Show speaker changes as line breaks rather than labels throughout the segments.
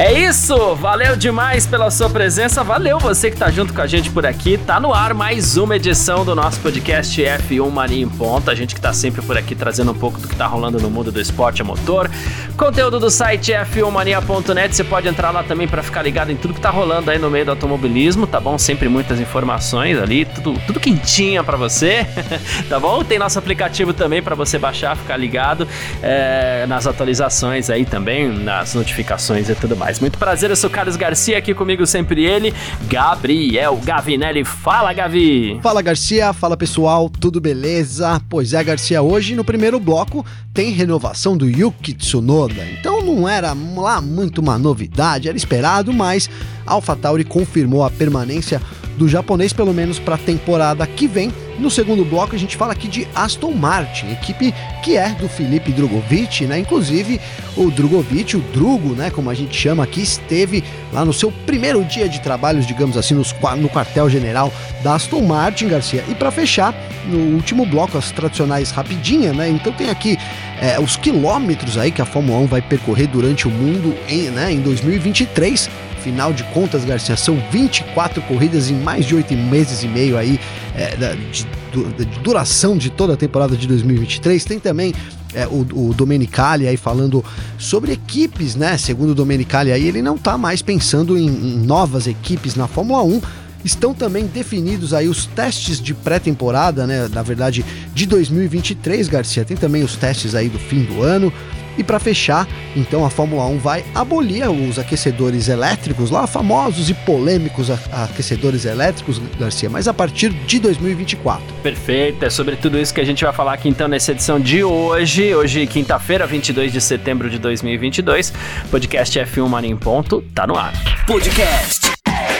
É isso, valeu demais pela sua presença, valeu você que tá junto com a gente por aqui. Tá no ar mais uma edição do nosso podcast F1 Mania em Ponta. A gente que tá sempre por aqui trazendo um pouco do que tá rolando no mundo do esporte a motor. Conteúdo do site f1mania.net, você pode entrar lá também para ficar ligado em tudo que tá rolando aí no meio do automobilismo, tá bom? Sempre muitas informações ali, tudo, tudo quentinha para você, tá bom? Tem nosso aplicativo também para você baixar, ficar ligado é, nas atualizações aí também, nas notificações e tudo mais mais. Muito prazer, eu sou Carlos Garcia, aqui comigo sempre ele, Gabriel Gavinelli. Fala, Gavi!
Fala, Garcia. Fala, pessoal. Tudo beleza? Pois é, Garcia, hoje no primeiro bloco tem renovação do Yuki Tsunoda. Então não era lá muito uma novidade, era esperado, mas AlphaTauri confirmou a permanência do japonês, pelo menos para a temporada que vem. No segundo bloco, a gente fala aqui de Aston Martin, equipe que é do Felipe Drogovic, né? Inclusive, o Drogovic, o Drugo, né? Como a gente chama aqui, esteve lá no seu primeiro dia de trabalhos, digamos assim, nos, no quartel-general da Aston Martin, Garcia. E para fechar, no último bloco, as tradicionais rapidinha, né? Então tem aqui é, os quilômetros aí que a Fórmula 1 vai percorrer durante o mundo em, né, em 2023 Afinal de contas, Garcia, são 24 corridas em mais de oito meses e meio aí é, de, de, de, duração de toda a temporada de 2023. Tem também é, o, o Domenicali aí falando sobre equipes, né? Segundo o Domenicali aí, ele não tá mais pensando em, em novas equipes na Fórmula 1 estão também definidos aí os testes de pré-temporada, né? Na verdade, de 2023, Garcia. Tem também os testes aí do fim do ano. E para fechar, então a Fórmula 1 vai abolir os aquecedores elétricos, lá famosos e polêmicos aquecedores elétricos, Garcia, mas a partir de 2024.
Perfeito, é sobre tudo isso que a gente vai falar aqui então nessa edição de hoje, hoje quinta-feira, 22 de setembro de 2022. Podcast F1 Mania em ponto, tá no ar.
Podcast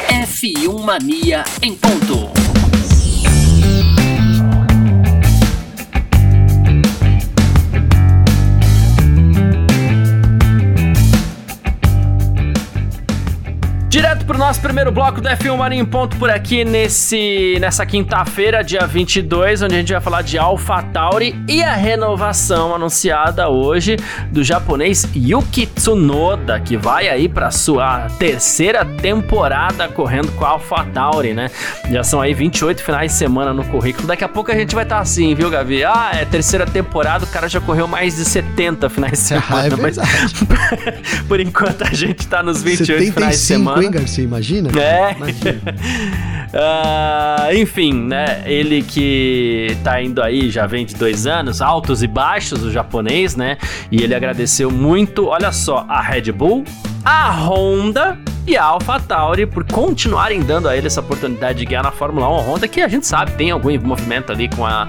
F1 Mania em ponto.
Pro nosso primeiro bloco do F1 Marinho em Ponto por aqui nesse, nessa quinta-feira, dia 22, onde a gente vai falar de AlphaTauri e a renovação anunciada hoje do japonês Yuki Tsunoda, que vai aí para sua terceira temporada correndo com a AlphaTauri, né? Já são aí 28 finais de semana no currículo. Daqui a pouco a gente vai estar tá assim, viu, Gavi? Ah, é terceira temporada, o cara já correu mais de 70 finais de semana, ah, é mas por enquanto a gente tá nos 28 75. finais de semana
hein, Garcia? Imagina?
É. Imagina. uh, enfim, né? Ele que tá indo aí já vem de dois anos, altos e baixos, o japonês, né? E ele agradeceu muito, olha só, a Red Bull, a Honda e a AlphaTauri por continuarem dando a ele essa oportunidade de ganhar na Fórmula 1. A Honda que a gente sabe tem algum movimento ali com a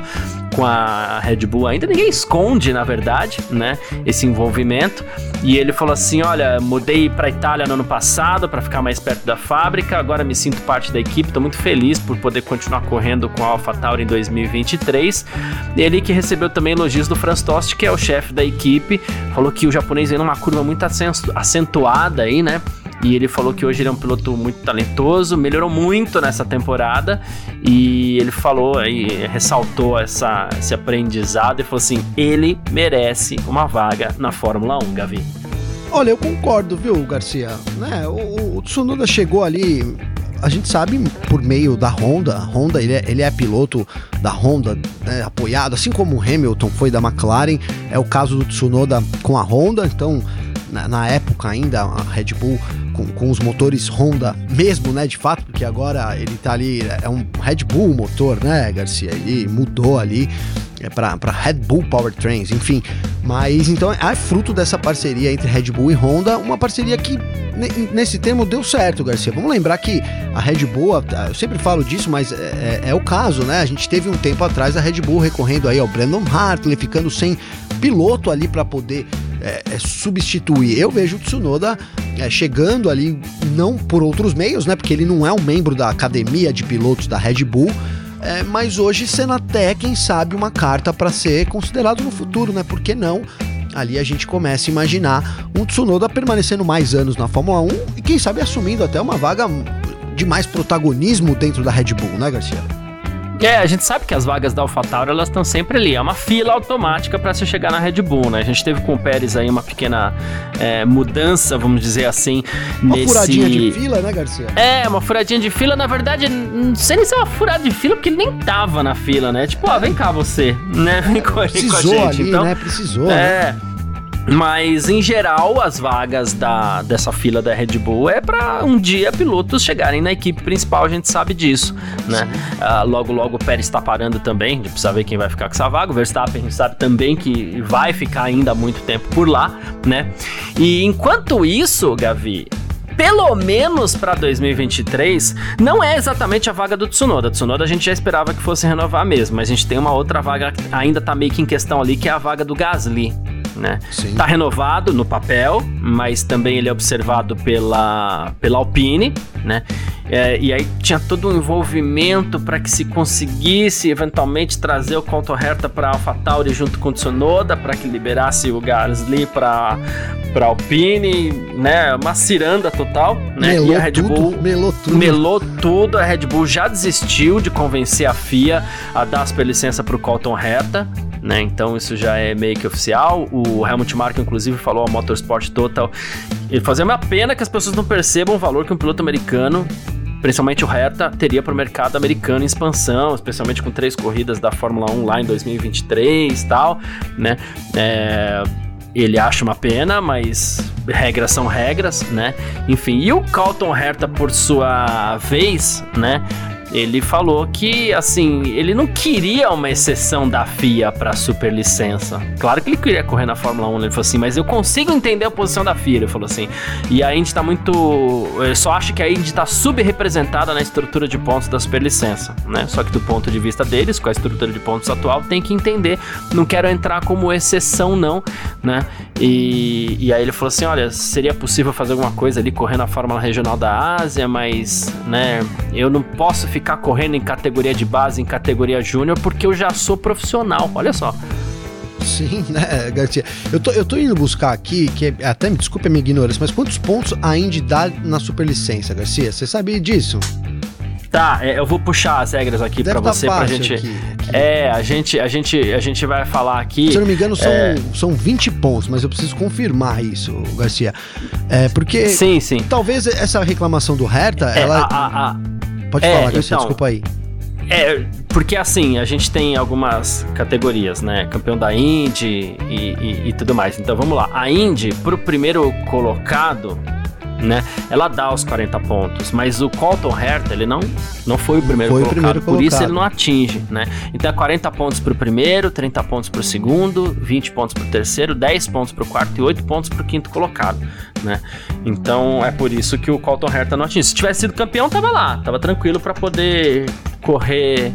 com a Red Bull ainda, ninguém esconde, na verdade, né, esse envolvimento. E ele falou assim: "Olha, mudei para Itália no ano passado para ficar mais perto da fábrica, agora me sinto parte da equipe, tô muito feliz por poder continuar correndo com a AlphaTauri em 2023". Ele que recebeu também elogios do Franz Tost, que é o chefe da equipe, falou que o japonês vem numa curva muito acentuada aí, né? E ele falou que hoje ele é um piloto muito talentoso, melhorou muito nessa temporada. E ele falou aí, ressaltou essa, esse aprendizado e falou assim: ele merece uma vaga na Fórmula 1, Gavi.
Olha, eu concordo, viu, Garcia? Né, o, o Tsunoda chegou ali a gente sabe por meio da Honda, a Honda ele é, ele é piloto da Honda, né, apoiado, assim como o Hamilton foi da McLaren, é o caso do Tsunoda com a Honda, então na, na época ainda a Red Bull com, com, os motores Honda mesmo, né, de fato, porque agora ele tá ali, é um Red Bull motor, né, Garcia? Ele mudou ali é para Red Bull Powertrains, enfim. Mas então é fruto dessa parceria entre Red Bull e Honda, uma parceria que nesse termo deu certo, Garcia. Vamos lembrar que a Red Bull, eu sempre falo disso, mas é, é, é o caso, né? A gente teve um tempo atrás a Red Bull recorrendo aí ao Brandon Hartley, ficando sem piloto ali para poder é, é, substituir. Eu vejo o Tsunoda é, chegando ali, não por outros meios, né? Porque ele não é um membro da academia de pilotos da Red Bull, é, mas hoje sendo até, quem sabe, uma carta para ser considerado no futuro, né? Por que não? Ali a gente começa a imaginar um Tsunoda permanecendo mais anos na Fórmula 1 e quem sabe assumindo até uma vaga de mais protagonismo dentro da Red Bull, né, Garcia?
É, a gente sabe que as vagas da AlphaTauri elas estão sempre ali, é uma fila automática para se chegar na Red Bull, né? A gente teve com o Pérez aí uma pequena é, mudança, vamos dizer assim,
uma nesse... furadinha de fila, né, Garcia?
É, uma furadinha de fila, na verdade, não sei nem se é uma furada de fila, porque ele nem tava na fila, né? Tipo, ó, vem cá você, né? Vem correr
Precisou
com a gente.
Ali,
então,
né? Precisou,
é,
né?
Mas em geral, as vagas da, dessa fila da Red Bull é para um dia pilotos chegarem na equipe principal, a gente sabe disso, né? Uh, logo, logo o Pérez está parando também, a gente precisa ver quem vai ficar com essa vaga. O Verstappen a gente sabe também que vai ficar ainda muito tempo por lá, né? E enquanto isso, Gavi, pelo menos para 2023, não é exatamente a vaga do Tsunoda. Tsunoda a gente já esperava que fosse renovar mesmo, mas a gente tem uma outra vaga que ainda tá meio que em questão ali, que é a vaga do Gasly, né? Sim. Tá renovado no papel, mas também ele é observado pela, pela Alpine, né? É, e aí tinha todo um envolvimento para que se conseguisse eventualmente trazer o Colton Herta para AlphaTauri junto com o Tsunoda, para que liberasse o Gasly para para Alpine, né? Uma ciranda total, né?
Melou e a Red tudo, Bull melou tudo.
Melou tudo. A Red Bull já desistiu de convencer a FIA a dar a licença para o Colton Herta, né? Então isso já é meio que oficial. O Helmut Marko, inclusive, falou ao Motorsport Total. Ele fazia uma pena que as pessoas não percebam o valor que um piloto americano principalmente o Hertha, teria para o mercado americano em expansão, especialmente com três corridas da Fórmula 1 lá em 2023 e tal, né? É, ele acha uma pena, mas regras são regras, né? Enfim, e o Carlton Hertha, por sua vez, né? Ele falou que, assim, ele não queria uma exceção da FIA para superlicença. Claro que ele queria correr na Fórmula 1, ele falou assim, mas eu consigo entender a posição da FIA, ele falou assim. E a Indy tá muito. Eu só acho que a Indy tá subrepresentada na estrutura de pontos da superlicença, né? Só que do ponto de vista deles, com a estrutura de pontos atual, tem que entender. Não quero entrar como exceção, não, né? E, e aí ele falou assim: olha, seria possível fazer alguma coisa ali correndo a Fórmula Regional da Ásia, mas, né, eu não posso ficar ficar correndo em categoria de base, em categoria júnior, porque eu já sou profissional. Olha só.
Sim, né, Garcia? Eu tô, eu tô indo buscar aqui, que é, até me desculpe a minha ignorância, mas quantos pontos a Indy dá na superlicença, Garcia? Você sabia disso?
Tá, é, eu vou puxar as regras aqui para tá você pra gente. Aqui, aqui. É, a gente, a gente, a gente vai falar aqui.
Se eu não me engano, são, é... são 20 pontos, mas eu preciso confirmar isso, Garcia. É, porque.
Sim, sim.
Talvez essa reclamação do Hertha, é, ela. A, a, a Pode é, falar, então, desculpa aí.
É, porque assim, a gente tem algumas categorias, né? Campeão da Indy e, e, e tudo mais. Então vamos lá. A Indy, pro primeiro colocado, né? Ela dá os 40 pontos, mas o Colton Herta, ele não, não foi o primeiro foi colocado, o primeiro por colocado. isso ele não atinge, né? Então é 40 pontos pro primeiro, 30 pontos pro segundo, 20 pontos pro terceiro, 10 pontos pro quarto e 8 pontos pro quinto colocado, né? Então é por isso que o Colton Herta não atinge. Se tivesse sido campeão, tava lá, tava tranquilo para poder correr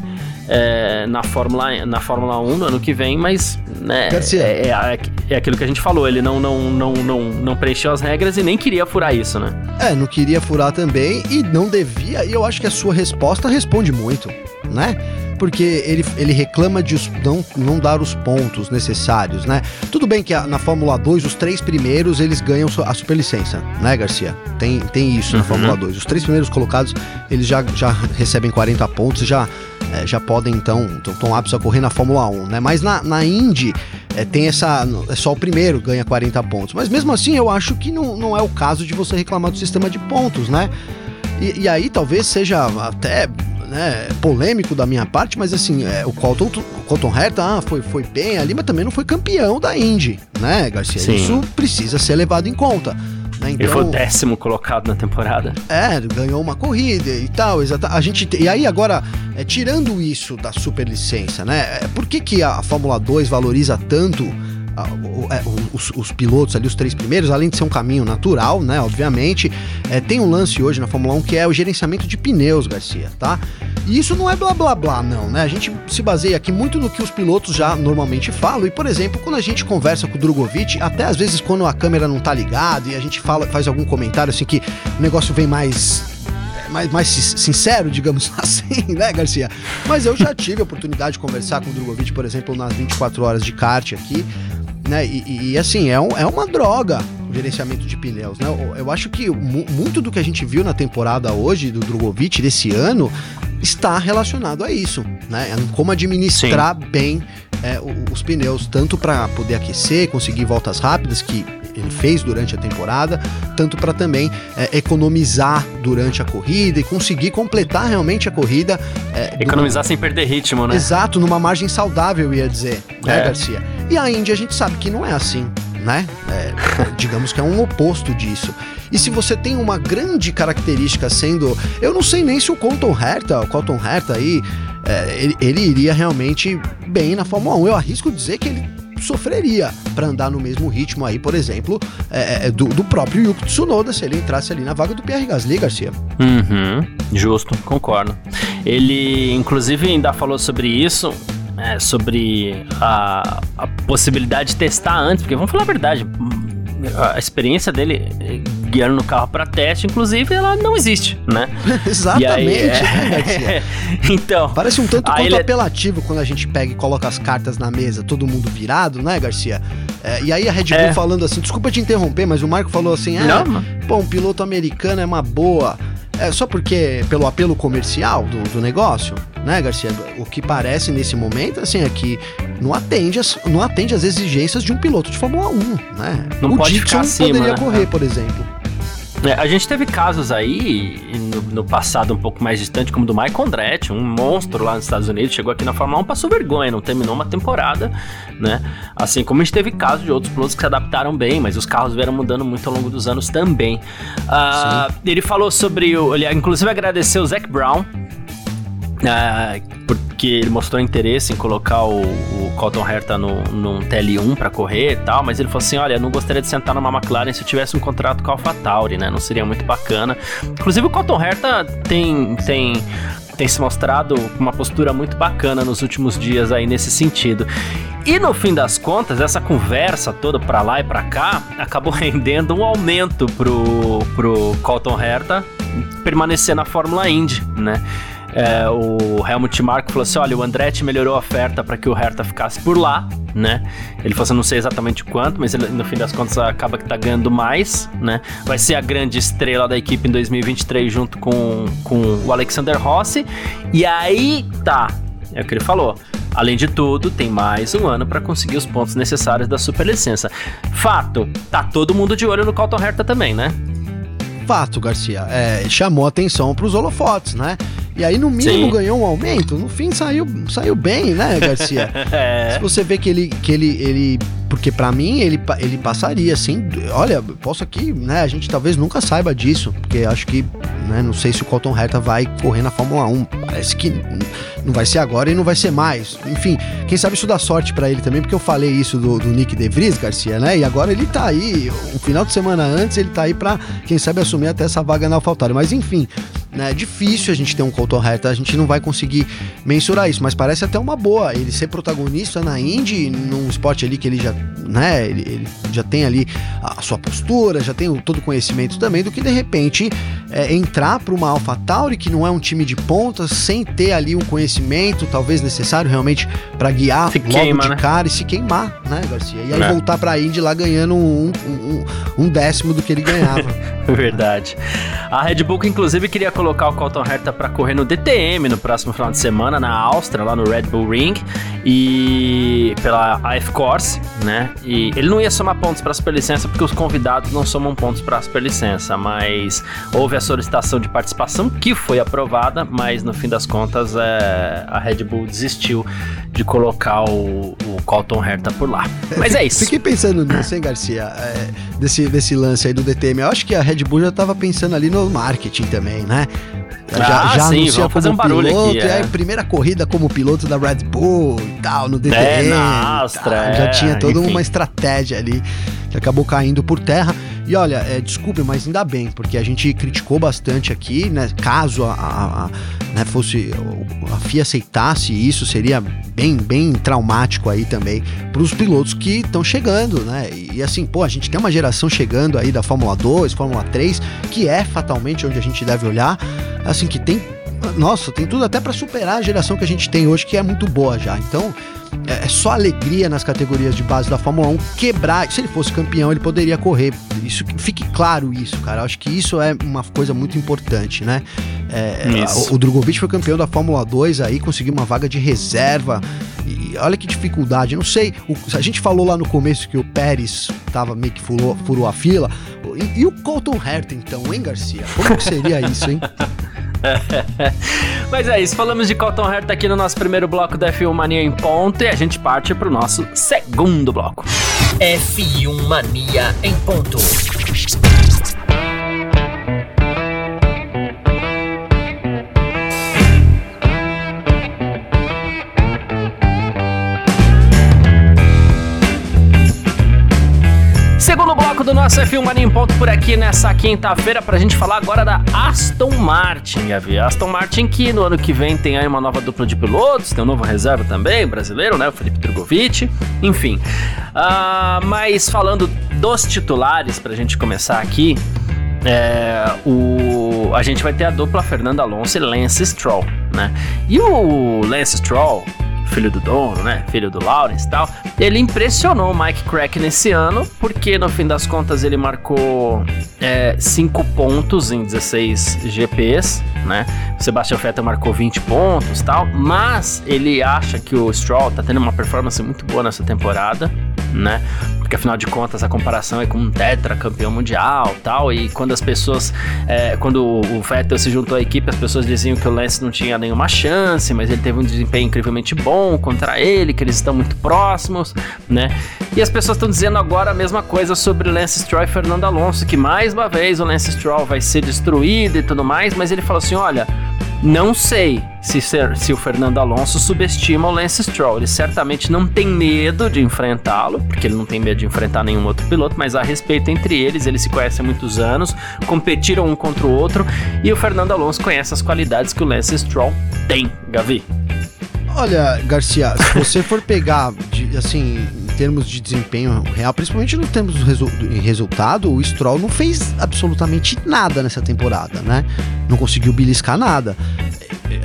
é, na, Fórmula, na Fórmula 1 no ano que vem, mas né, é, é, é, aquilo que a gente falou, ele não, não, não, não, não preencheu as regras e nem queria furar isso, né?
É, não queria furar também e não devia, e eu acho que a sua resposta responde muito, né? porque ele, ele reclama de não, não dar os pontos necessários, né? Tudo bem que a, na Fórmula 2, os três primeiros eles ganham a superlicença, né, Garcia? Tem, tem isso uhum. na Fórmula 2. Os três primeiros colocados, eles já, já recebem 40 pontos e já, é, já podem, então, estão aptos a correr na Fórmula 1, né? Mas na, na Indy, é, tem essa. É só o primeiro ganha 40 pontos. Mas mesmo assim, eu acho que não, não é o caso de você reclamar do sistema de pontos, né? E, e aí talvez seja até né, polêmico da minha parte, mas assim, é, o Colton, o Colton Herta ah, foi, foi bem ali, mas também não foi campeão da Indy, né, Garcia? Sim. Isso precisa ser levado em conta.
Né? Então, Ele foi o décimo colocado na temporada.
É, ganhou uma corrida e tal, exata. A gente e aí agora, é, tirando isso da superlicença, né? É, por que, que a Fórmula 2 valoriza tanto os, os, pilotos ali, os três primeiros, além de ser um caminho natural, né? Obviamente, é, tem um lance hoje na Fórmula 1 que é o gerenciamento de pneus, Garcia, tá? E isso não é blá blá blá, não, né? A gente se baseia aqui muito no que os pilotos já normalmente falam. E, por exemplo, quando a gente conversa com o Drogovic, até às vezes quando a câmera não tá ligada e a gente fala, faz algum comentário assim que o negócio vem mais mais, mais sincero, digamos assim, né, Garcia? Mas eu já tive a oportunidade de conversar com o Drogovic, por exemplo, nas 24 horas de kart aqui, né? E, e assim, é, um, é uma droga o gerenciamento de pneus, né? Eu acho que muito do que a gente viu na temporada hoje do Drogovic desse ano está relacionado a isso, né? Como administrar Sim. bem é, os pneus, tanto para poder aquecer, conseguir voltas rápidas, que ele fez durante a temporada, tanto para também é, economizar durante a corrida e conseguir completar realmente a corrida.
É, economizar sem perder ritmo, né?
Exato, numa margem saudável, ia dizer, né, é. Garcia? E a Índia a gente sabe que não é assim, né? É, digamos que é um oposto disso. E se você tem uma grande característica sendo. Eu não sei nem se o Colton Herta, o Colton Herta aí, é, ele, ele iria realmente bem na Fórmula 1. Eu arrisco dizer que ele sofreria para andar no mesmo ritmo aí, por exemplo, é, é, do, do, próprio Yuki Tsunoda se ele entrasse ali na vaga do Pierre Gasly, Garcia.
Uhum, justo, concordo. Ele, inclusive, ainda falou sobre isso, é, sobre a, a possibilidade de testar antes, porque vamos falar a verdade, a experiência dele guiando no carro para teste, inclusive, ela não existe, né?
Exatamente, aí, é... né, então. Parece um tanto quanto. É apelativo quando a gente pega e coloca as cartas na mesa, todo mundo virado, né, Garcia? É, e aí a Red Bull é. falando assim, desculpa te interromper, mas o Marco falou assim, é, não, pô, um piloto americano é uma boa. É só porque pelo apelo comercial do, do negócio, né, Garcia? O que parece nesse momento, assim, é que não atende as, não atende as exigências de um piloto de Fórmula 1, né?
Não o pode Dixon acima,
poderia
né?
correr, por exemplo.
É, a gente teve casos aí no, no, passado um pouco mais distante, como do Michael Andretti, um monstro lá nos Estados Unidos, chegou aqui na Fórmula 1, passou vergonha, não terminou uma temporada, né? Assim como a gente teve casos de outros pilotos que se adaptaram bem, mas os carros vieram mudando muito ao longo dos anos também. Uh, ele falou sobre o. Ele inclusive agradeceu o Zac Brown, ah, porque ele mostrou interesse em colocar o, o Colton Herta no, num TL1 para correr e tal, mas ele falou assim: olha, não gostaria de sentar numa McLaren se eu tivesse um contrato com a AlphaTauri, né? Não seria muito bacana. Inclusive, o Colton Herta tem, tem tem se mostrado uma postura muito bacana nos últimos dias aí nesse sentido. E no fim das contas, essa conversa toda para lá e para cá acabou rendendo um aumento pro, pro Colton Herta permanecer na Fórmula Indy, né? É, o Helmut Marko falou assim: olha, o Andretti melhorou a oferta para que o Hertha ficasse por lá, né? Ele falou assim: não sei exatamente quanto, mas ele, no fim das contas acaba que tá ganhando mais, né? Vai ser a grande estrela da equipe em 2023 junto com, com o Alexander Rossi. E aí tá, é o que ele falou. Além de tudo, tem mais um ano para conseguir os pontos necessários da superlicença. Fato, tá todo mundo de olho no Colton Herta também, né?
Fato, Garcia. É, chamou atenção para os holofotes, né? E aí, no mínimo, Sim. ganhou um aumento. No fim, saiu, saiu bem, né, Garcia? é. Se você vê que ele, que ele, ele porque para mim ele, ele passaria assim. Olha, posso aqui, né? A gente talvez nunca saiba disso, porque acho que, né, não sei se o Colton Herta vai correr na Fórmula 1. Parece que não vai ser agora e não vai ser mais. Enfim, quem sabe isso dá sorte para ele também, porque eu falei isso do, do Nick De Vries, Garcia, né? E agora ele tá aí, um final de semana antes, ele tá aí para quem sabe assumir até essa vaga na AlphaTauri. Mas enfim, né? É difícil a gente ter um Colton Herta, a gente não vai conseguir mensurar isso, mas parece até uma boa ele ser protagonista na Indy, num esporte ali que ele já, né, ele, ele já tem ali a sua postura, já tem todo o conhecimento também, do que de repente é, entrar para uma AlphaTauri que não é um time de pontas, sem ter ali um conhecimento talvez necessário realmente para guiar se logo queima, de né? cara e se queimar, né, Garcia? E aí é. voltar para a Indy lá ganhando um, um, um, décimo do que ele ganhava.
Verdade. A Red Bull, inclusive, queria colocar colocar o Colton Herta para correr no DTM no próximo final de semana na Áustria, lá no Red Bull Ring e pela AF Course, né? E ele não ia somar pontos para a superlicença porque os convidados não somam pontos para a superlicença, mas houve a solicitação de participação que foi aprovada, mas no fim das contas é, a Red Bull desistiu de colocar o, o Colton Herta por lá. Mas é isso.
Fiquei pensando nisso, hein, Garcia? É, desse, desse lance aí do DTM. Eu acho que a Red Bull já estava pensando ali no marketing também, né?
Já, ah, já sim, anuncia fazer um barulho
piloto,
aqui. É.
Aí, primeira corrida como piloto da Red Bull e tal, no DTM.
É, na Astra,
Já tinha toda enfim. uma estratégia ali que acabou caindo por terra. E olha, é, desculpe, mas ainda bem, porque a gente criticou bastante aqui, né? Caso a, a, a né, fosse a FIA aceitasse isso, seria bem, bem traumático aí também para os pilotos que estão chegando, né? E, e assim, pô, a gente tem uma geração chegando aí da Fórmula 2, Fórmula 3, que é fatalmente onde a gente deve olhar, assim, que tem nossa, tem tudo até para superar a geração que a gente tem hoje, que é muito boa já. Então, é, é só alegria nas categorias de base da Fórmula 1 quebrar. Se ele fosse campeão, ele poderia correr. Isso fique claro isso, cara. Eu acho que isso é uma coisa muito importante, né? É, o, o Drogovic foi campeão da Fórmula 2 aí, conseguiu uma vaga de reserva. E olha que dificuldade. Eu não sei. O, a gente falou lá no começo que o Pérez tava meio que furou, furou a fila. E, e o Colton Herta, então, hein, Garcia? Como que seria isso, hein?
Mas é isso, falamos de Cotton Heart aqui no nosso primeiro bloco da F1 Mania em ponto e a gente parte para o nosso segundo bloco.
F1 Mania em ponto.
Nosso F1 Mania em Ponto por aqui nessa quinta-feira pra gente falar agora da Aston Martin, Gavi. Aston Martin que no ano que vem tem aí uma nova dupla de pilotos, tem um novo reserva também, brasileiro, né? O Felipe Drogovic, enfim. Uh, mas falando dos titulares pra gente começar aqui, é, o, a gente vai ter a dupla Fernando Alonso e Lance Stroll, né? E o Lance Stroll, filho do dono, né? Filho do Lawrence e tal. Ele impressionou o Mike Crack nesse ano, porque no fim das contas ele marcou 5 é, pontos em 16 GPs, né? O Sebastian Vettel marcou 20 pontos tal, mas ele acha que o Stroll tá tendo uma performance muito boa nessa temporada, né? Porque afinal de contas a comparação é com um tetra campeão mundial tal. E quando as pessoas. É, quando o Vettel se juntou à equipe, as pessoas diziam que o Lance não tinha nenhuma chance, mas ele teve um desempenho incrivelmente bom contra ele, que eles estão muito próximos, né? E as pessoas estão dizendo agora a mesa coisa sobre Lance Stroll e Fernando Alonso, que mais uma vez o Lance Stroll vai ser destruído e tudo mais, mas ele falou assim: olha. Não sei se, se, o Fernando Alonso subestima o Lance Stroll. Ele certamente não tem medo de enfrentá-lo, porque ele não tem medo de enfrentar nenhum outro piloto, mas há respeito entre eles, eles se conhecem há muitos anos, competiram um contra o outro, e o Fernando Alonso conhece as qualidades que o Lance Stroll tem, Gavi.
Olha, Garcia, se você for pegar, de, assim, em termos de desempenho real, principalmente no termos do resu resultado, o Stroll não fez absolutamente nada nessa temporada, né? Não conseguiu beliscar nada. É,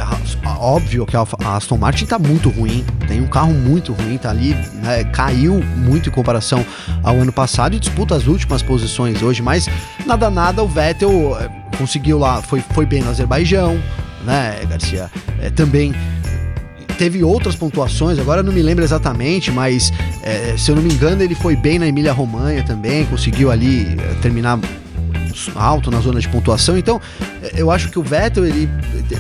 óbvio que a Aston Martin tá muito ruim, tem um carro muito ruim, tá ali, né, caiu muito em comparação ao ano passado e disputa as últimas posições hoje, mas nada nada o Vettel é, conseguiu lá, foi, foi bem no Azerbaijão, né, Garcia? É, também teve outras pontuações, agora não me lembro exatamente, mas é, se eu não me engano, ele foi bem na Emília Romanha também, conseguiu ali é, terminar alto na zona de pontuação. Então, eu acho que o Vettel ele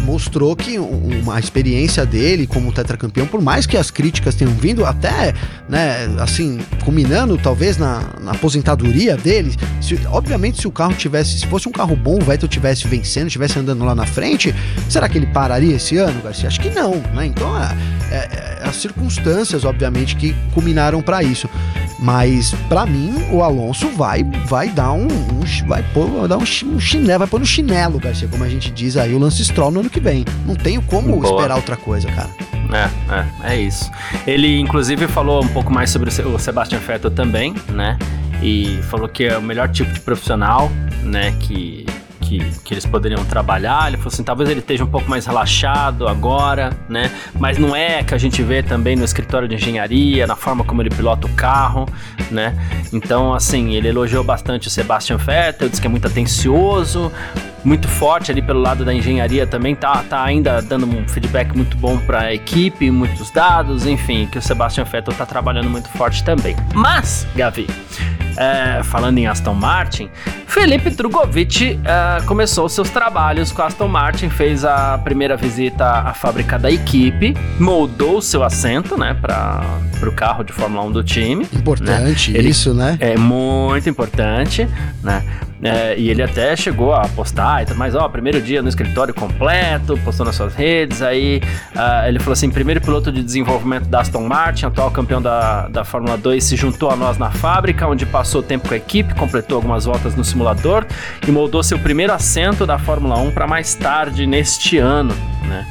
mostrou que uma experiência dele como tetracampeão, por mais que as críticas tenham vindo até, né, assim, culminando talvez na, na aposentadoria dele, se, obviamente se o carro tivesse, se fosse um carro bom, o Vettel tivesse vencendo, tivesse andando lá na frente, será que ele pararia esse ano, Garcia? Acho que não, né? Então, é, é, é as circunstâncias, obviamente, que culminaram para isso. Mas para mim o Alonso vai vai dar um, um vai pôr, vai dar um, um chinelo, vai pôr no chinelo, Garcia, como a gente diz aí, o Lance Stroll no ano que vem. Não tenho como Boa. esperar outra coisa, cara.
É, é, é isso. Ele inclusive falou um pouco mais sobre o Sebastian Vettel também, né? E falou que é o melhor tipo de profissional, né, que que, que eles poderiam trabalhar. Ele falou assim: talvez ele esteja um pouco mais relaxado agora, né? Mas não é que a gente vê também no escritório de engenharia, na forma como ele pilota o carro, né? Então, assim, ele elogiou bastante o Sebastian Vettel, disse que é muito atencioso, muito forte ali pelo lado da engenharia também, tá, tá ainda dando um feedback muito bom para a equipe, muitos dados, enfim, que o Sebastian Vettel tá trabalhando muito forte também. Mas, Gavi, é, falando em Aston Martin, Felipe Drogovic é, começou seus trabalhos com a Aston Martin, fez a primeira visita à fábrica da equipe, moldou seu assento, né, para o carro de Fórmula 1 do time.
Importante né? Ele, isso, né?
É muito importante, né? É, e ele até chegou a postar, mas ó, primeiro dia no escritório completo, postou nas suas redes. Aí uh, ele falou assim: primeiro piloto de desenvolvimento da Aston Martin, atual campeão da, da Fórmula 2, se juntou a nós na fábrica, onde passou tempo com a equipe, completou algumas voltas no simulador e moldou seu primeiro assento da Fórmula 1 para mais tarde neste ano, né?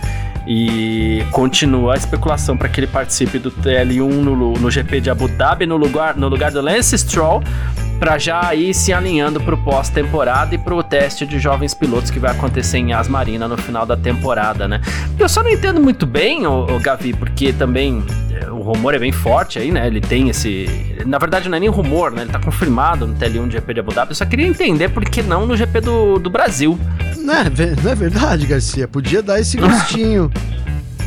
E continua a especulação para que ele participe do TL1 no, no GP de Abu Dhabi no lugar, no lugar do Lance Stroll, para já ir se alinhando para o pós-temporada e para o teste de jovens pilotos que vai acontecer em Asmarina no final da temporada, né? Eu só não entendo muito bem, o, o Gavi, porque também é, o rumor é bem forte aí, né? Ele tem esse. Na verdade, não é nem rumor, né? Ele tá confirmado no TL1 do GP de Abu Dhabi. Eu só queria entender por que não no GP do, do Brasil.
Não é, não é verdade, Garcia. Podia dar esse gostinho.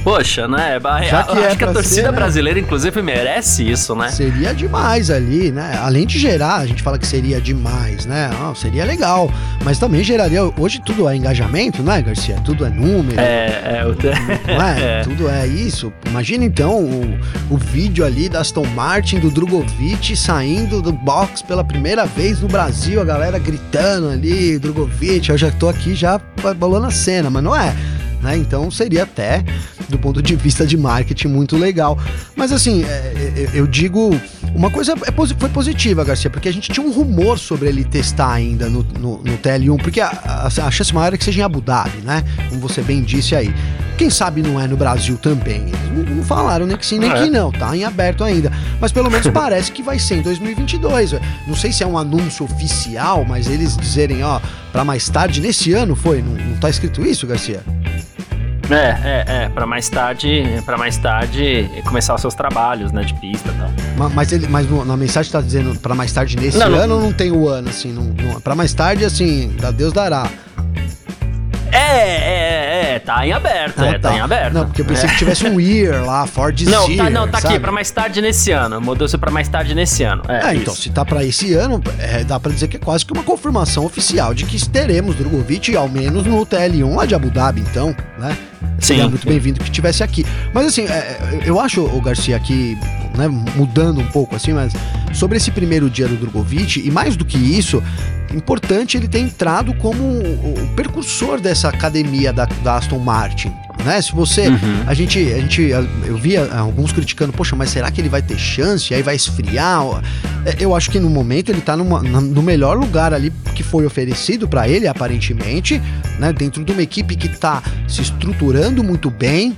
Poxa, né? Já que acho é que a torcida ser, né? brasileira, inclusive, merece isso, né?
Seria demais ali, né? Além de gerar, a gente fala que seria demais, né? Oh, seria legal. Mas também geraria. Hoje tudo é engajamento, né, Garcia? Tudo é número.
É, é.
Não é? é. Tudo é isso. Imagina então o, o vídeo ali da Aston Martin, do Drogovic saindo do box pela primeira vez no Brasil, a galera gritando ali, Drogovic. Eu já tô aqui já bolando a cena, mas não é. Né? Então seria até, do ponto de vista de marketing, muito legal. Mas assim, é, é, eu digo, uma coisa é, foi positiva, Garcia, porque a gente tinha um rumor sobre ele testar ainda no, no, no TL1, porque a, a, a, chance maior é que seja em Abu Dhabi, né? Como você bem disse aí. Quem sabe não é no Brasil também. Eles não, falaram nem que sim, nem que não, tá em aberto ainda. Mas pelo menos parece que vai ser em 2022. Não sei se é um anúncio oficial, mas eles dizerem, ó, para mais tarde, nesse ano foi? Não, não tá escrito isso, Garcia?
É, é, é, para mais tarde, para mais tarde começar os seus trabalhos, né, de pista e tal.
Mas, mas, ele, mas na mensagem tá dizendo para mais tarde nesse não, ano não, não tem o ano, assim, não, não para mais tarde, assim, Deus dará.
É, é, é, tá em aberto, ah, é, tá. tá. em aberto.
Não, porque eu pensei é. que tivesse um year lá, Ford
Não,
year,
tá, não, tá sabe? aqui, pra mais tarde nesse ano. Mudou-se pra mais tarde nesse ano.
É, é então, se tá pra esse ano, é, dá pra dizer que é quase que uma confirmação oficial de que teremos Drogovic, ao menos no TL1 lá de Abu Dhabi, então, né? Seria muito bem-vindo que estivesse aqui. Mas assim, é, é, eu acho, o Garcia, aqui, né, mudando um pouco assim, mas sobre esse primeiro dia do Drogovic, e mais do que isso, importante ele ter entrado como o, percursor dessa academia da, da Aston Martin né? Se você. Uhum. A gente. A gente eu via alguns criticando, poxa, mas será que ele vai ter chance? Aí vai esfriar? É, eu acho que no momento ele tá numa, no melhor lugar ali que foi oferecido para ele, aparentemente, né? Dentro de uma equipe que tá se estruturando muito bem.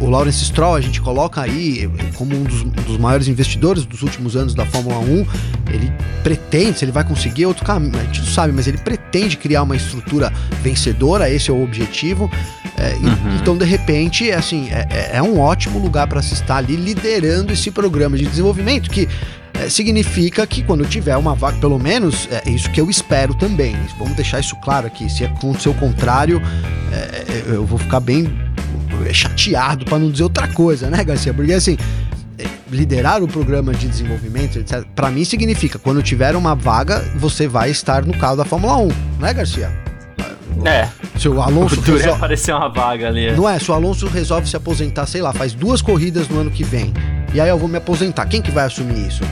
O, o Lawrence Stroll a gente coloca aí como um dos, dos maiores investidores dos últimos anos da Fórmula 1. Ele pretende, se ele vai conseguir outro caminho, a gente não sabe, mas ele pretende criar uma estrutura vencedora, esse é o objetivo. É, uhum. Então, de repente, assim, é, é, é um ótimo lugar para se estar ali liderando esse programa de desenvolvimento que é, significa que quando tiver uma vaga, pelo menos é isso que eu espero também. Vamos deixar isso claro aqui. Se acontecer o contrário, é, é eu vou ficar bem chateado para não dizer outra coisa, né, Garcia? Porque assim, é, liderar o programa de desenvolvimento, etc., para mim significa quando tiver uma vaga, você vai estar no carro da Fórmula 1, né, Garcia?
É.
Se o Alonso.
Resol... aparecer uma vaga ali.
Não é? Se o Alonso resolve se aposentar, sei lá, faz duas corridas no ano que vem. E aí eu vou me aposentar. Quem que vai assumir isso?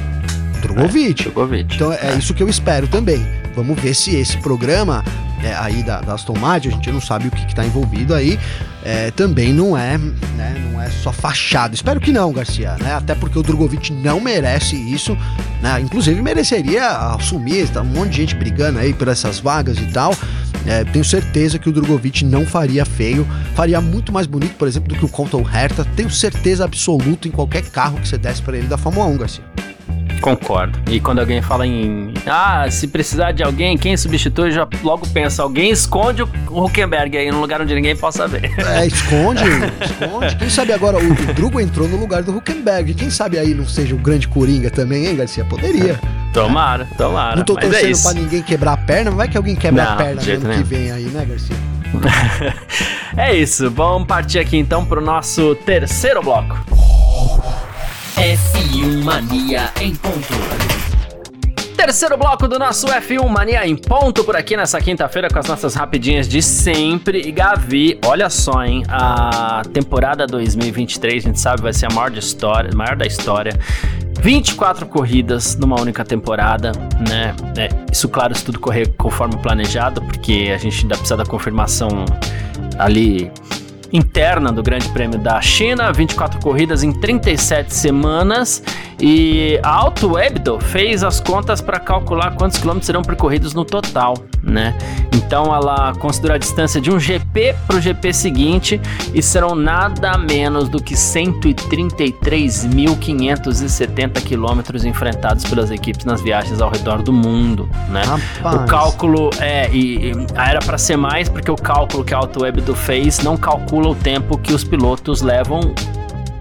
Drogovic. É,
Drogovic.
Então é, é, isso que eu espero também. Vamos ver se esse programa é, aí da, da Aston Martin, a gente não sabe o que está envolvido aí, é, também não é, né, não é só fachada. Espero que não, Garcia, né? Até porque o Drogovic não merece isso, né? Inclusive mereceria assumir, tá um monte de gente brigando aí por essas vagas e tal. É, tenho certeza que o Drogovic não faria feio, faria muito mais bonito, por exemplo, do que o Colton Herta. Tenho certeza absoluta em qualquer carro que você desse para ele da Fórmula 1, Garcia.
Concordo. E quando alguém fala em. Ah, se precisar de alguém, quem substitui, já logo pensa, alguém esconde o Huckenberg aí no lugar onde ninguém possa ver.
É, esconde, esconde. Quem sabe agora o, o Drugo entrou no lugar do Huckenberg. Quem sabe aí não seja o grande Coringa também, hein, Garcia? Poderia.
Tomara, tomara.
Não tô mas é torcendo é pra ninguém quebrar a perna, mas vai que alguém quebra não, a perna no ano que vem aí, né, Garcia?
é isso, vamos partir aqui então pro nosso terceiro bloco.
F1 Mania em ponto.
Terceiro bloco do nosso F1 Mania em ponto por aqui nessa quinta-feira com as nossas rapidinhas de sempre. E Gavi, olha só, hein? A temporada 2023, a gente sabe, vai ser a maior, de história, maior da história. 24 corridas numa única temporada, né? É, isso, claro, se tudo correr conforme planejado, porque a gente ainda precisa da confirmação ali interna do Grande Prêmio da China, 24 corridas em 37 semanas. E a Auto Webdo fez as contas para calcular quantos quilômetros serão percorridos no total, né? Então ela considera a distância de um GP para o GP seguinte e serão nada menos do que 133.570 quilômetros enfrentados pelas equipes nas viagens ao redor do mundo, né? Rapaz. O cálculo é e, e era para ser mais porque o cálculo que a Auto Webdo fez não calcula o tempo que os pilotos levam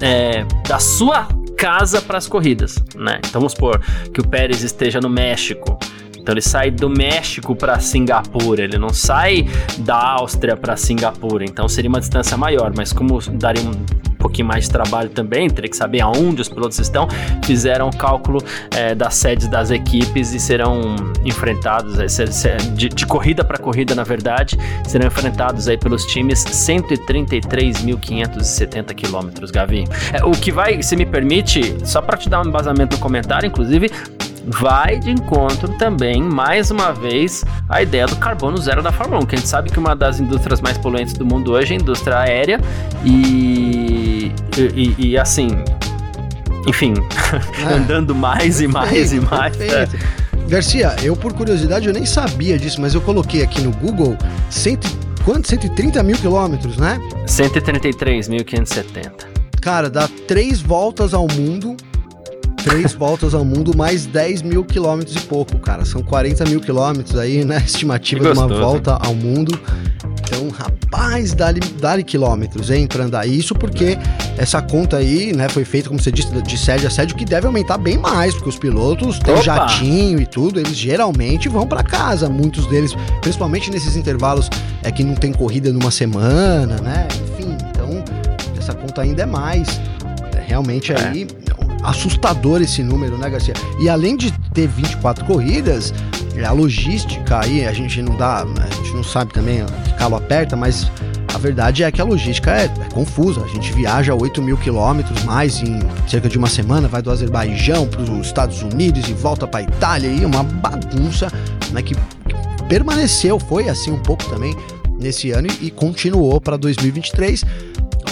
é, da sua casa para as corridas, né? Então vamos supor que o Pérez esteja no México. Então ele sai do México para Singapura, ele não sai da Áustria para Singapura. Então seria uma distância maior, mas como daria um pouquinho mais de trabalho também, teria que saber aonde os pilotos estão, fizeram o cálculo é, das sedes das equipes e serão enfrentados, é, de, de corrida para corrida, na verdade, serão enfrentados aí pelos times 133.570 quilômetros, Gavi. É, o que vai, se me permite, só para te dar um embasamento no comentário, inclusive, vai de encontro também, mais uma vez, a ideia do carbono zero da Fórmula 1, que a gente sabe que uma das indústrias mais poluentes do mundo hoje é a indústria aérea e, e, e assim, enfim, é. andando mais e mais e mais. É.
Garcia, eu por curiosidade eu nem sabia disso, mas eu coloquei aqui no Google cento, quanto? 130 mil quilômetros, né?
133.570.
Cara, dá três voltas ao mundo três voltas ao mundo, mais 10 mil quilômetros e pouco, cara. São 40 mil quilômetros aí, né? Estimativa de uma volta ao mundo. Rapaz, dá-lhe dá quilômetros, hein, pra andar. Isso porque essa conta aí, né, foi feita, como você disse, de sede a sede, o que deve aumentar bem mais, porque os pilotos têm Opa. jatinho e tudo, eles geralmente vão para casa, muitos deles, principalmente nesses intervalos é que não tem corrida numa semana, né? Enfim, então essa conta ainda é mais. Realmente é. aí assustador esse número, né, Garcia? E além de ter 24 corridas, a logística aí, a gente não dá, a gente não sabe também que calo aperta, mas a verdade é que a logística é, é confusa. A gente viaja 8 mil quilômetros mais em cerca de uma semana, vai do Azerbaijão para os Estados Unidos e volta para a Itália, e uma bagunça né, que permaneceu, foi assim um pouco também nesse ano e, continuou para 2023.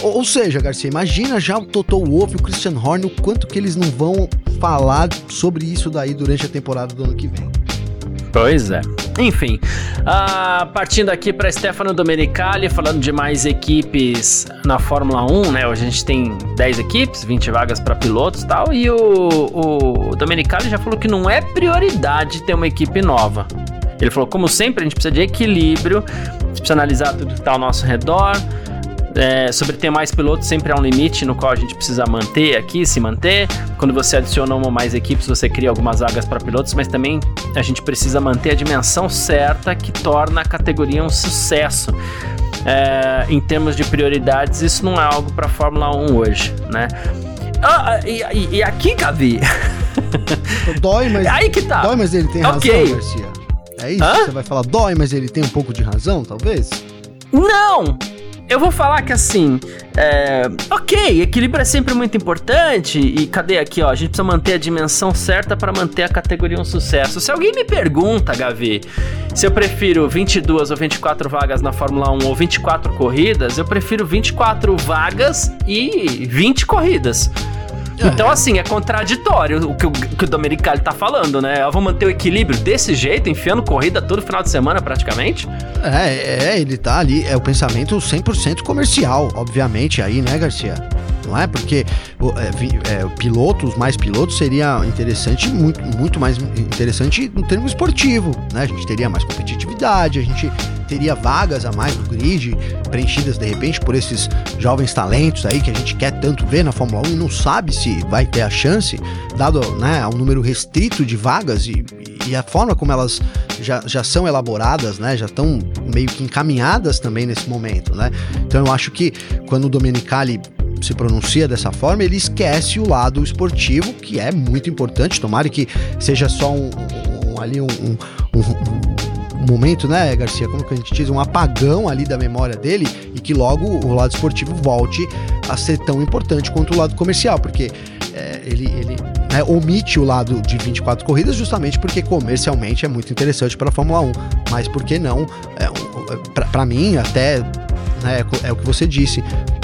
Ou seja, Garcia, imagina já o Toto Wolff e o Christian Horner, o quanto que eles não vão falar sobre isso daí durante a temporada do ano que vem.
Pois é. Enfim, uh, partindo aqui para Stefano Domenicali, falando de mais equipes na Fórmula 1, né? Hoje a gente tem 10 equipes, 20 vagas para pilotos e tal, e o, o Domenicali já falou que não é prioridade ter uma equipe nova. Ele falou, como sempre, a gente precisa de equilíbrio, a gente precisa analisar tudo que está ao nosso redor, é, sobre ter mais pilotos, sempre há um limite no qual a gente precisa manter aqui, se manter. Quando você adiciona uma ou mais equipes, você cria algumas vagas para pilotos, mas também a gente precisa manter a dimensão certa que torna a categoria um sucesso. É, em termos de prioridades, isso não é algo para Fórmula 1 hoje, né? Ah, ah e, e, e aqui, Gavi?
Dói, mas.
Aí que tá.
Dói, mas ele tem okay. razão, Garcia. É isso? Hã? Você vai falar dói, mas ele tem um pouco de razão, talvez?
Não! Eu vou falar que assim, é, ok, equilíbrio é sempre muito importante e cadê aqui, ó? A gente precisa manter a dimensão certa para manter a categoria um sucesso. Se alguém me pergunta, Gavi, se eu prefiro 22 ou 24 vagas na Fórmula 1 ou 24 corridas, eu prefiro 24 vagas e 20 corridas. Então, assim, é contraditório o que o, que o Domenicali tá falando, né? Eu vou manter o equilíbrio desse jeito, enfiando corrida todo final de semana praticamente.
É, é, ele tá ali, é o pensamento 100% comercial, obviamente, aí, né, Garcia? não é? Porque é, é, pilotos, mais pilotos seria interessante, muito, muito mais interessante no termo esportivo, né? A gente teria mais competitividade, a gente teria vagas a mais no grid, preenchidas de repente por esses jovens talentos aí que a gente quer tanto ver na Fórmula 1 e não sabe se vai ter a chance, dado né, um número restrito de vagas e, e a forma como elas já, já são elaboradas, né? Já estão meio que encaminhadas também nesse momento, né? Então eu acho que quando o Domenicali se pronuncia dessa forma, ele esquece o lado esportivo, que é muito importante. Tomara que seja só um, um ali um, um, um, momento, né, Garcia? Como que a gente diz? Um apagão ali da memória dele e que logo o lado esportivo volte a ser tão importante quanto o lado comercial, porque é, ele, ele né, omite o lado de 24 corridas justamente porque comercialmente é muito interessante para a Fórmula 1. Mas por que não? É, para mim, até né, é o que você disse.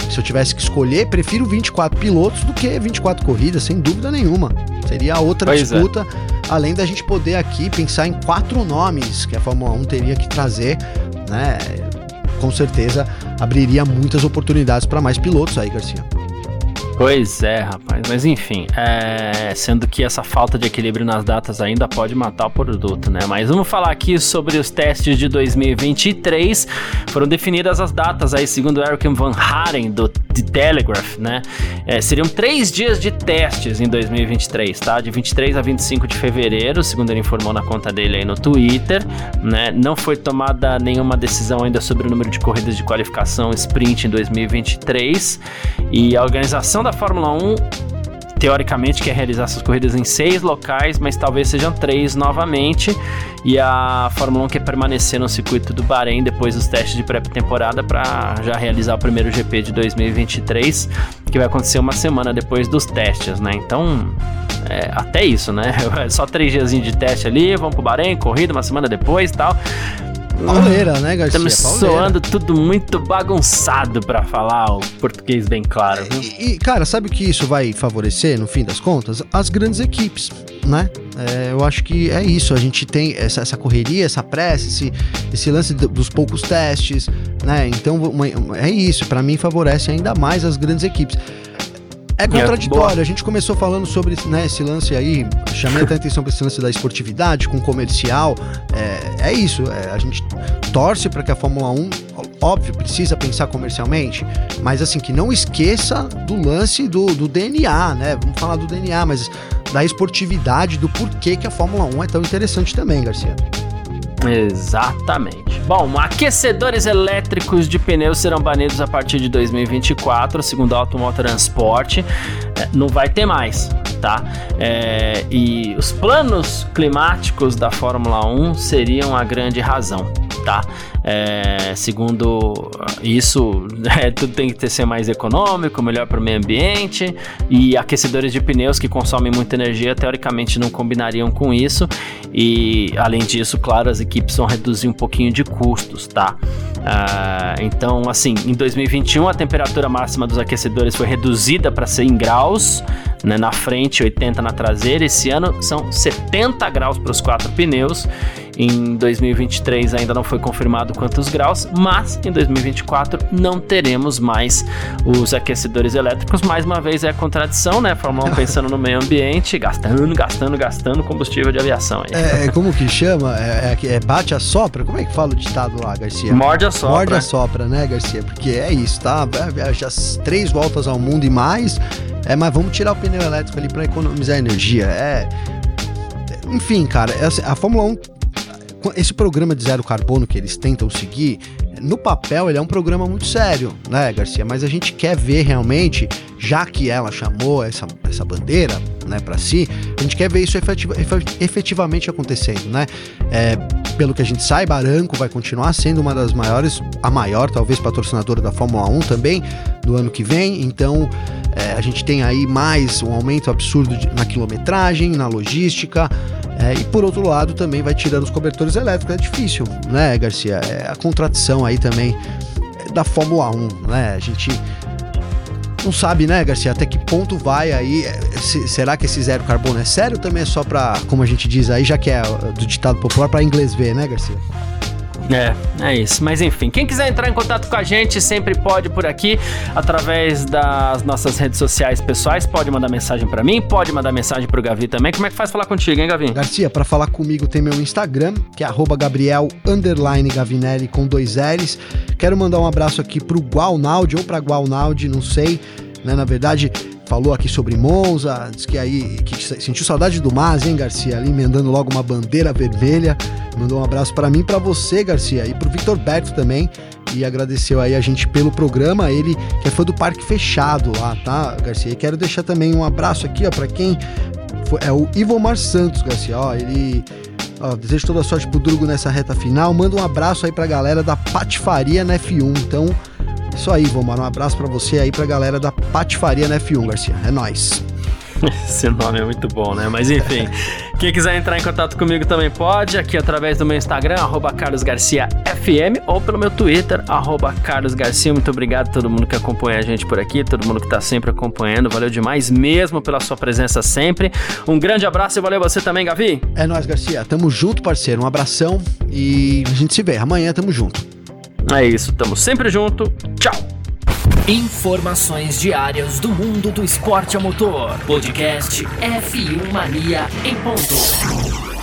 Se eu tivesse que escolher, prefiro 24 pilotos do que 24 corridas, sem dúvida nenhuma. Seria outra pois é. disputa, é. Além da gente poder aqui pensar em quatro nomes que a Fórmula 1 teria que trazer, né? Com certeza abriria muitas oportunidades para mais pilotos aí, Garcia.
Pois é, rapaz. Mas enfim, é... sendo que essa falta de equilíbrio nas datas ainda pode matar o produto, né? Mas vamos falar aqui sobre os testes de 2023. Foram definidas as datas aí, segundo Eric Van Haren, do The Telegraph, né? É, seriam três dias de testes em 2023, tá? De 23 a 25 de fevereiro, segundo ele informou na conta dele aí no Twitter, né? Não foi tomada nenhuma decisão ainda sobre o número de corridas de qualificação sprint em 2023 e a organização da Fórmula 1 teoricamente quer realizar essas corridas em seis locais, mas talvez sejam três novamente. E a Fórmula 1 quer permanecer no circuito do Bahrein depois dos testes de pré-temporada para já realizar o primeiro GP de 2023, que vai acontecer uma semana depois dos testes, né? Então, é, até isso, né? Só três dias de teste ali, vamos pro Bahrein, corrida uma semana depois e tal.
Pauleira, né, Garcia?
Estamos soando tudo muito bagunçado para falar o português bem claro. Viu?
E, e, cara, sabe o que isso vai favorecer, no fim das contas? As grandes equipes, né? É, eu acho que é isso. A gente tem essa, essa correria, essa pressa, esse, esse lance dos poucos testes, né? Então, é isso. Para mim, favorece ainda mais as grandes equipes. É contraditório. a gente começou falando sobre né, esse lance aí, chamei até a atenção para esse lance da esportividade com comercial. É, é isso. É, a gente torce para que a Fórmula 1, óbvio, precisa pensar comercialmente, mas assim, que não esqueça do lance do, do DNA, né? Vamos falar do DNA, mas da esportividade, do porquê que a Fórmula 1 é tão interessante também, Garcia.
Exatamente. Bom, aquecedores elétricos de pneus serão banidos a partir de 2024, segundo a Automotor Transport. É, não vai ter mais, tá? É, e os planos climáticos da Fórmula 1 seriam a grande razão, tá? É, segundo isso, é, tudo tem que ser mais econômico, melhor para o meio ambiente e aquecedores de pneus que consomem muita energia teoricamente não combinariam com isso. E além disso, claro, as equipes vão reduzir um pouquinho de custos, tá? Uh, então, assim, em 2021 a temperatura máxima dos aquecedores foi reduzida para 100 graus né, na frente, 80 na traseira. Esse ano são 70 graus para os quatro pneus. Em 2023 ainda não foi confirmado quantos graus, mas em 2024 não teremos mais os aquecedores elétricos. Mais uma vez é a contradição, né? Fórmula 1 pensando no meio ambiente, gastando, gastando, gastando combustível de aviação. Aí.
É, é como que chama? É, é, é, bate a sopra? Como é que fala o ditado lá, Garcia?
Morde a sopra.
Morde a sopra, né, Garcia? Porque é isso, tá? Já três voltas ao mundo e mais. É, mas vamos tirar o pneu elétrico ali para economizar energia. É. Enfim, cara, assim, a Fórmula 1 esse programa de zero carbono que eles tentam seguir, no papel ele é um programa muito sério, né, Garcia? Mas a gente quer ver realmente, já que ela chamou essa, essa bandeira, né, para si, a gente quer ver isso efetiva, efetivamente acontecendo, né? É, pelo que a gente saiba, Aranco vai continuar sendo uma das maiores, a maior, talvez, patrocinadora da Fórmula 1 também, no ano que vem. Então, é, a gente tem aí mais um aumento absurdo de, na quilometragem, na logística. É, e por outro lado, também vai tirando os cobertores elétricos. É difícil, né, Garcia? É a contradição aí também da Fórmula 1, né? A gente não sabe, né, Garcia, até que ponto vai aí. Se, será que esse zero carbono é sério também é só para, como a gente diz aí, já que é do ditado popular, para inglês ver, né, Garcia?
É, é isso. Mas enfim, quem quiser entrar em contato com a gente sempre pode por aqui, através das nossas redes sociais pessoais. Pode mandar mensagem para mim, pode mandar mensagem pro Gavi também. Como é que faz falar contigo, hein, Gavi?
Garcia, para falar comigo tem meu Instagram, que é Gabriel Gavinelli com dois L's. Quero mandar um abraço aqui pro Gualnaldi ou pra Gualnaldi, não sei. Né? Na verdade, falou aqui sobre Monza, disse que aí que sentiu saudade do Mas, hein, Garcia? Ali emendando logo uma bandeira vermelha. Mandou um abraço para mim, para você, Garcia, e pro Victor Berto também. E agradeceu aí a gente pelo programa, ele que é fã do Parque Fechado lá, tá, Garcia? E quero deixar também um abraço aqui, ó, para quem foi, é o Ivomar Santos, Garcia, ó, ele ó, desejo toda a sorte pro Drugo nessa reta final. Manda um abraço aí pra galera da Patifaria na F1. Então, isso aí, Vomar. Um abraço para você aí, pra galera da Patifaria na F1, Garcia. É nóis.
Esse nome é muito bom, né? Mas enfim, quem quiser entrar em contato comigo também pode, aqui através do meu Instagram, carlosgarciafm, ou pelo meu Twitter, carlosgarcia. Muito obrigado a todo mundo que acompanha a gente por aqui, todo mundo que tá sempre acompanhando. Valeu demais mesmo pela sua presença sempre. Um grande abraço e valeu você também, Gavi.
É nóis, Garcia. Tamo junto, parceiro. Um abração e a gente se vê. Amanhã tamo junto.
É isso, tamo sempre junto. Tchau.
Informações diárias do mundo do esporte a motor. Podcast F1 Mania em ponto.